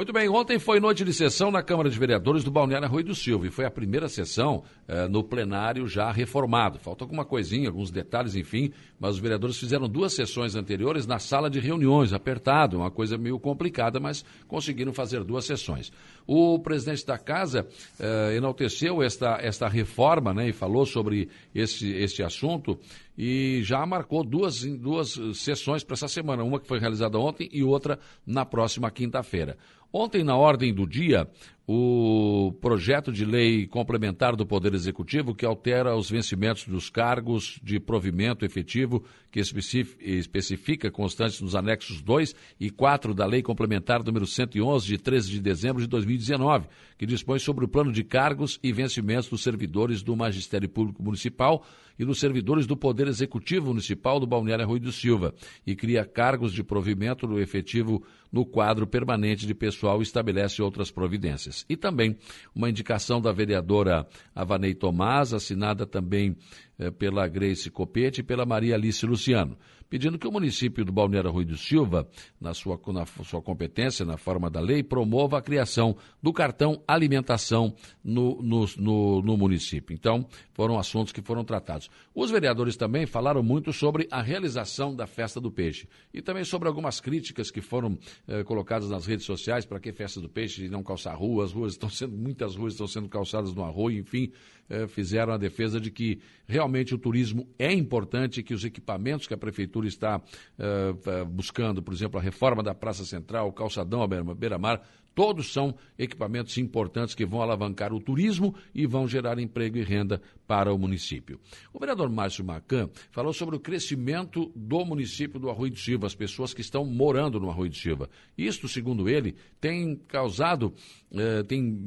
Muito bem, ontem foi noite de sessão na Câmara de Vereadores do Balneário Rui do Silva e foi a primeira sessão eh, no plenário já reformado. Falta alguma coisinha, alguns detalhes, enfim, mas os vereadores fizeram duas sessões anteriores na sala de reuniões, apertado, uma coisa meio complicada, mas conseguiram fazer duas sessões. O presidente da casa eh, enalteceu esta, esta reforma né, e falou sobre esse, este assunto e já marcou duas, duas sessões para essa semana, uma que foi realizada ontem e outra na próxima quinta-feira. Ontem, na ordem do dia, o projeto de lei complementar do Poder Executivo que altera os vencimentos dos cargos de provimento efetivo que especifica constantes nos anexos 2 e 4 da Lei Complementar número 111 de 13 de dezembro de 2019, que dispõe sobre o plano de cargos e vencimentos dos servidores do Magistério Público Municipal e dos servidores do Poder Executivo Municipal do Balneário Rui do Silva e cria cargos de provimento efetivo no quadro permanente de pessoal e estabelece outras providências. E também uma indicação da vereadora Avanei Tomás, assinada também pela Grace Copete e pela Maria Alice Luciano pedindo que o município do Balneário Rui do Silva, na sua, na sua competência, na forma da lei, promova a criação do cartão alimentação no, no, no, no município. Então, foram assuntos que foram tratados. Os vereadores também falaram muito sobre a realização da festa do peixe e também sobre algumas críticas que foram eh, colocadas nas redes sociais para que festa do peixe não calçar ruas, as ruas estão sendo, muitas ruas estão sendo calçadas no arroio, enfim, eh, fizeram a defesa de que realmente o turismo é importante, que os equipamentos que a prefeitura está eh, buscando, por exemplo, a reforma da Praça Central, o calçadão à beira-mar, Todos são equipamentos importantes que vão alavancar o turismo e vão gerar emprego e renda para o município. O vereador Márcio Macan falou sobre o crescimento do município do Arroio de Silva, as pessoas que estão morando no Arroio de Silva. Isto, segundo ele, tem causado, eh, tem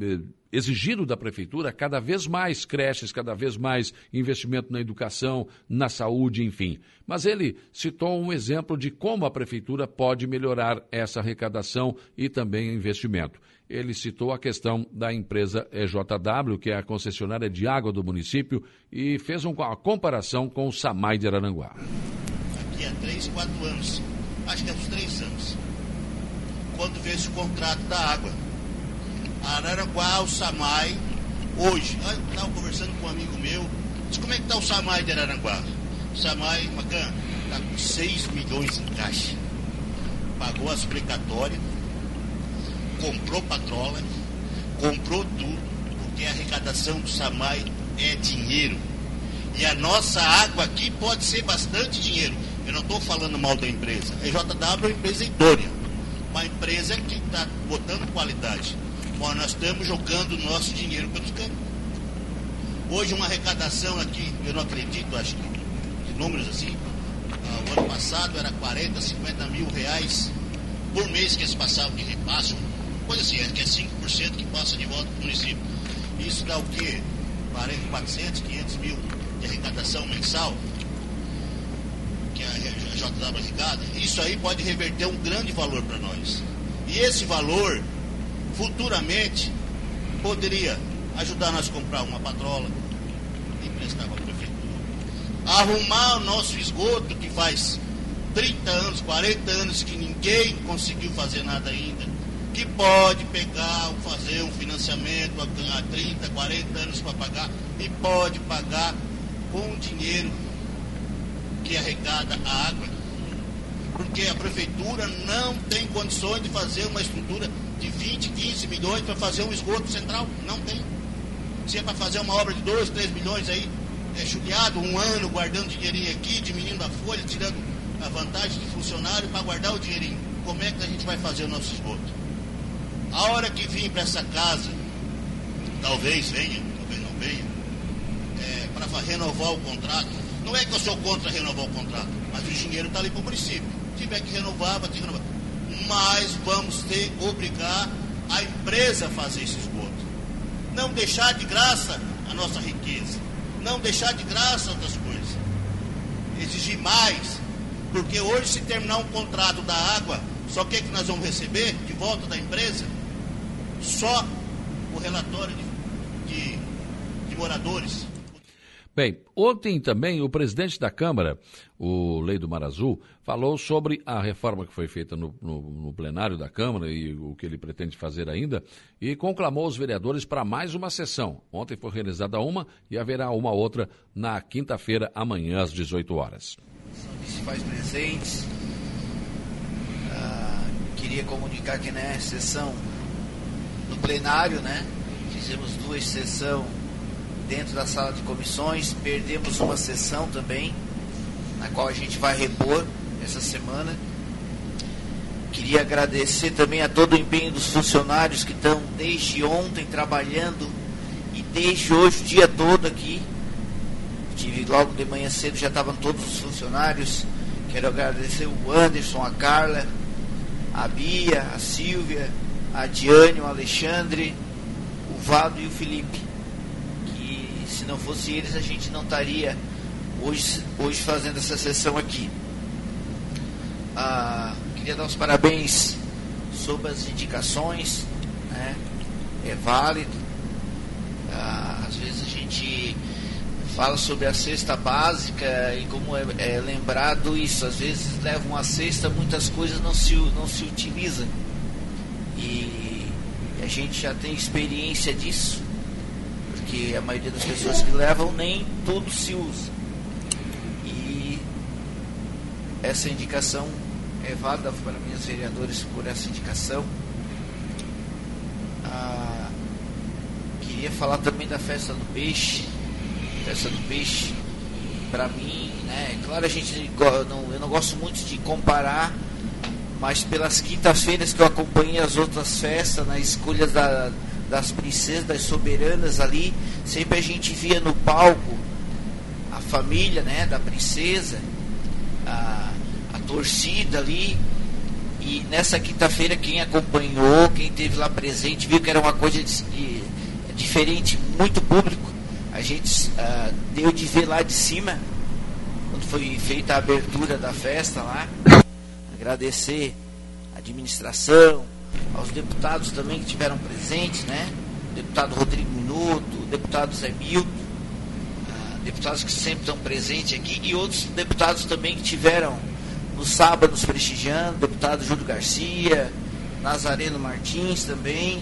exigido da prefeitura cada vez mais creches, cada vez mais investimento na educação, na saúde, enfim. Mas ele citou um exemplo de como a prefeitura pode melhorar essa arrecadação e também investimento. Ele citou a questão da empresa EJW, que é a concessionária de água do município, e fez uma comparação com o SAMAI de Araranguá. Aqui há três, quatro anos, acho que é uns três anos, quando veio esse contrato da água Araranguá, o Samai, hoje. Eu estava conversando com um amigo meu, disse como é que está o Samai de Araranguá? O Samai, Macan, está com 6 milhões em caixa. Pagou as precatórias, comprou patrola, comprou tudo, porque a arrecadação do Samai é dinheiro. E a nossa água aqui pode ser bastante dinheiro. Eu não estou falando mal da empresa. A JW é uma empresa idônea. Uma empresa que está botando qualidade. Bom, nós estamos jogando nosso dinheiro pelos canos. Hoje uma arrecadação aqui, eu não acredito, acho que de números assim, ah, o ano passado era 40, 50 mil reais por mês que eles passavam de repasso, coisa assim, que é 5% que passa de volta para o município. Isso dá o quê? 40, 400, 500 mil de arrecadação mensal, que a JW arrecada. Isso aí pode reverter um grande valor para nós. E esse valor futuramente poderia ajudar nós a comprar uma patrola, emprestar para a prefeitura. Arrumar o nosso esgoto, que faz 30 anos, 40 anos que ninguém conseguiu fazer nada ainda. Que pode pegar, fazer um financiamento há 30, 40 anos para pagar e pode pagar com o dinheiro que arrecada a água. Porque a prefeitura não tem condições de fazer uma estrutura de 20, 15 milhões para fazer um esgoto central? Não tem. Se é para fazer uma obra de 2, 3 milhões aí, é chuleado, um ano guardando dinheirinho aqui, diminuindo a folha, tirando a vantagem do funcionário para guardar o dinheirinho. Como é que a gente vai fazer o nosso esgoto? A hora que vir para essa casa, talvez venha, talvez não venha, é, para renovar o contrato. Não é que eu sou contra renovar o contrato, mas o dinheiro está ali para o município. Se tiver que renovar, vai ter que renovar mas vamos ter obrigar a empresa a fazer esse esgoto. Não deixar de graça a nossa riqueza. Não deixar de graça outras coisas. Exigir mais. Porque hoje, se terminar um contrato da água, só o que, é que nós vamos receber de volta da empresa? Só o relatório de, de, de moradores. Bem, ontem também o presidente da Câmara, o Lei do Mar Azul, falou sobre a reforma que foi feita no, no, no, plenário da Câmara e o que ele pretende fazer ainda, e conclamou os vereadores para mais uma sessão. Ontem foi realizada uma e haverá uma outra na quinta-feira, amanhã, às 18 horas. São principais presentes. Ah, queria comunicar que na sessão no plenário, né? Fizemos duas sessões dentro da sala de comissões, perdemos uma sessão também, na qual a gente vai repor essa semana. Queria agradecer também a todo o empenho dos funcionários que estão desde ontem trabalhando e desde hoje o dia todo aqui. Tive logo de manhã cedo, já estavam todos os funcionários. Quero agradecer o Anderson, a Carla, a Bia, a Silvia, a Diane, o Alexandre, o Vado e o Felipe se não fosse eles, a gente não estaria hoje, hoje fazendo essa sessão aqui. Ah, queria dar os parabéns sobre as indicações, né? é válido. Ah, às vezes a gente fala sobre a cesta básica e como é, é, lembrado isso, às vezes levam a cesta, muitas coisas não se, não se utilizam. E a gente já tem experiência disso porque a maioria das pessoas que levam nem tudo se usa. E essa indicação é válida para mim, os vereadores, por essa indicação. Ah, queria falar também da festa do peixe. Festa do peixe, para mim, né? Claro, a gente não, eu não gosto muito de comparar, mas pelas quintas-feiras que eu acompanhei as outras festas, na escolha da das princesas, das soberanas ali, sempre a gente via no palco a família né, da princesa, a, a torcida ali. E nessa quinta-feira, quem acompanhou, quem esteve lá presente, viu que era uma coisa de, de, diferente, muito público. A gente uh, deu de ver lá de cima, quando foi feita a abertura da festa lá. Agradecer a administração, aos deputados também que tiveram presentes, né? Deputado Rodrigo Minuto, deputado Zé Milton, ah, deputados que sempre estão presentes aqui, e outros deputados também que tiveram no sábado nos prestigiando, deputado Júlio Garcia, Nazareno Martins também.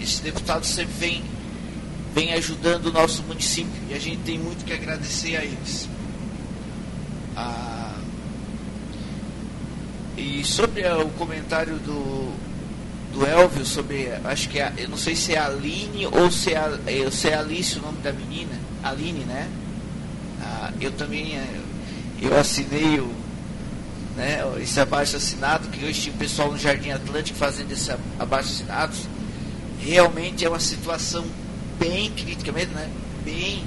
Esses deputados sempre vêm, vêm ajudando o nosso município e a gente tem muito que agradecer a eles. Ah, e sobre o comentário do, do Elvio sobre, acho que é, eu não sei se é Aline ou se é, a, se é Alice o nome da menina, Aline, né? Ah, eu também, é, eu assinei o, né, esse abaixo assinado, que hoje tinha o pessoal no Jardim Atlântico fazendo esse abaixo assinado. Realmente é uma situação bem crítica mesmo, né? Bem.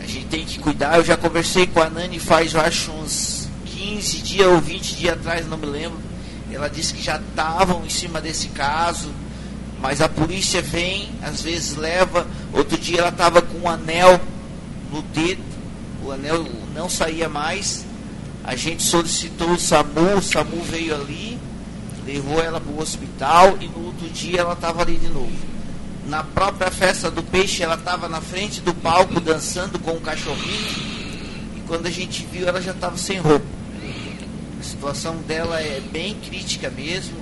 A gente tem que cuidar. Eu já conversei com a Nani faz, eu acho, uns 15 dias ou 20 dias atrás, não me lembro ela disse que já estavam em cima desse caso, mas a polícia vem, às vezes leva. Outro dia ela estava com um anel no dedo, o anel não saía mais. A gente solicitou o SAMU, o SAMU veio ali, levou ela para o hospital e no outro dia ela estava ali de novo. Na própria festa do peixe, ela estava na frente do palco dançando com o cachorrinho. E quando a gente viu, ela já estava sem roupa situação dela é bem crítica mesmo.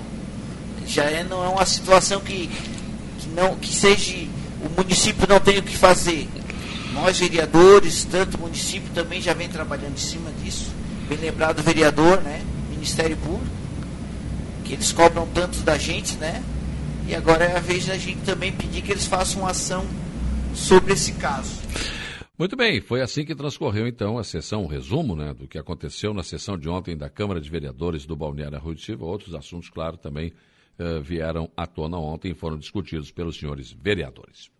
Já é, não é uma situação que, que, não, que seja o município não tem o que fazer. Nós, vereadores, tanto o município também já vem trabalhando em cima disso. Bem lembrado o vereador, né? Ministério Público, que eles cobram tanto da gente, né? E agora é a vez da gente também pedir que eles façam uma ação sobre esse caso. Muito bem, foi assim que transcorreu então a sessão, um resumo né, do que aconteceu na sessão de ontem da Câmara de Vereadores do Balneário Silva. Outros assuntos, claro, também uh, vieram à tona ontem e foram discutidos pelos senhores vereadores.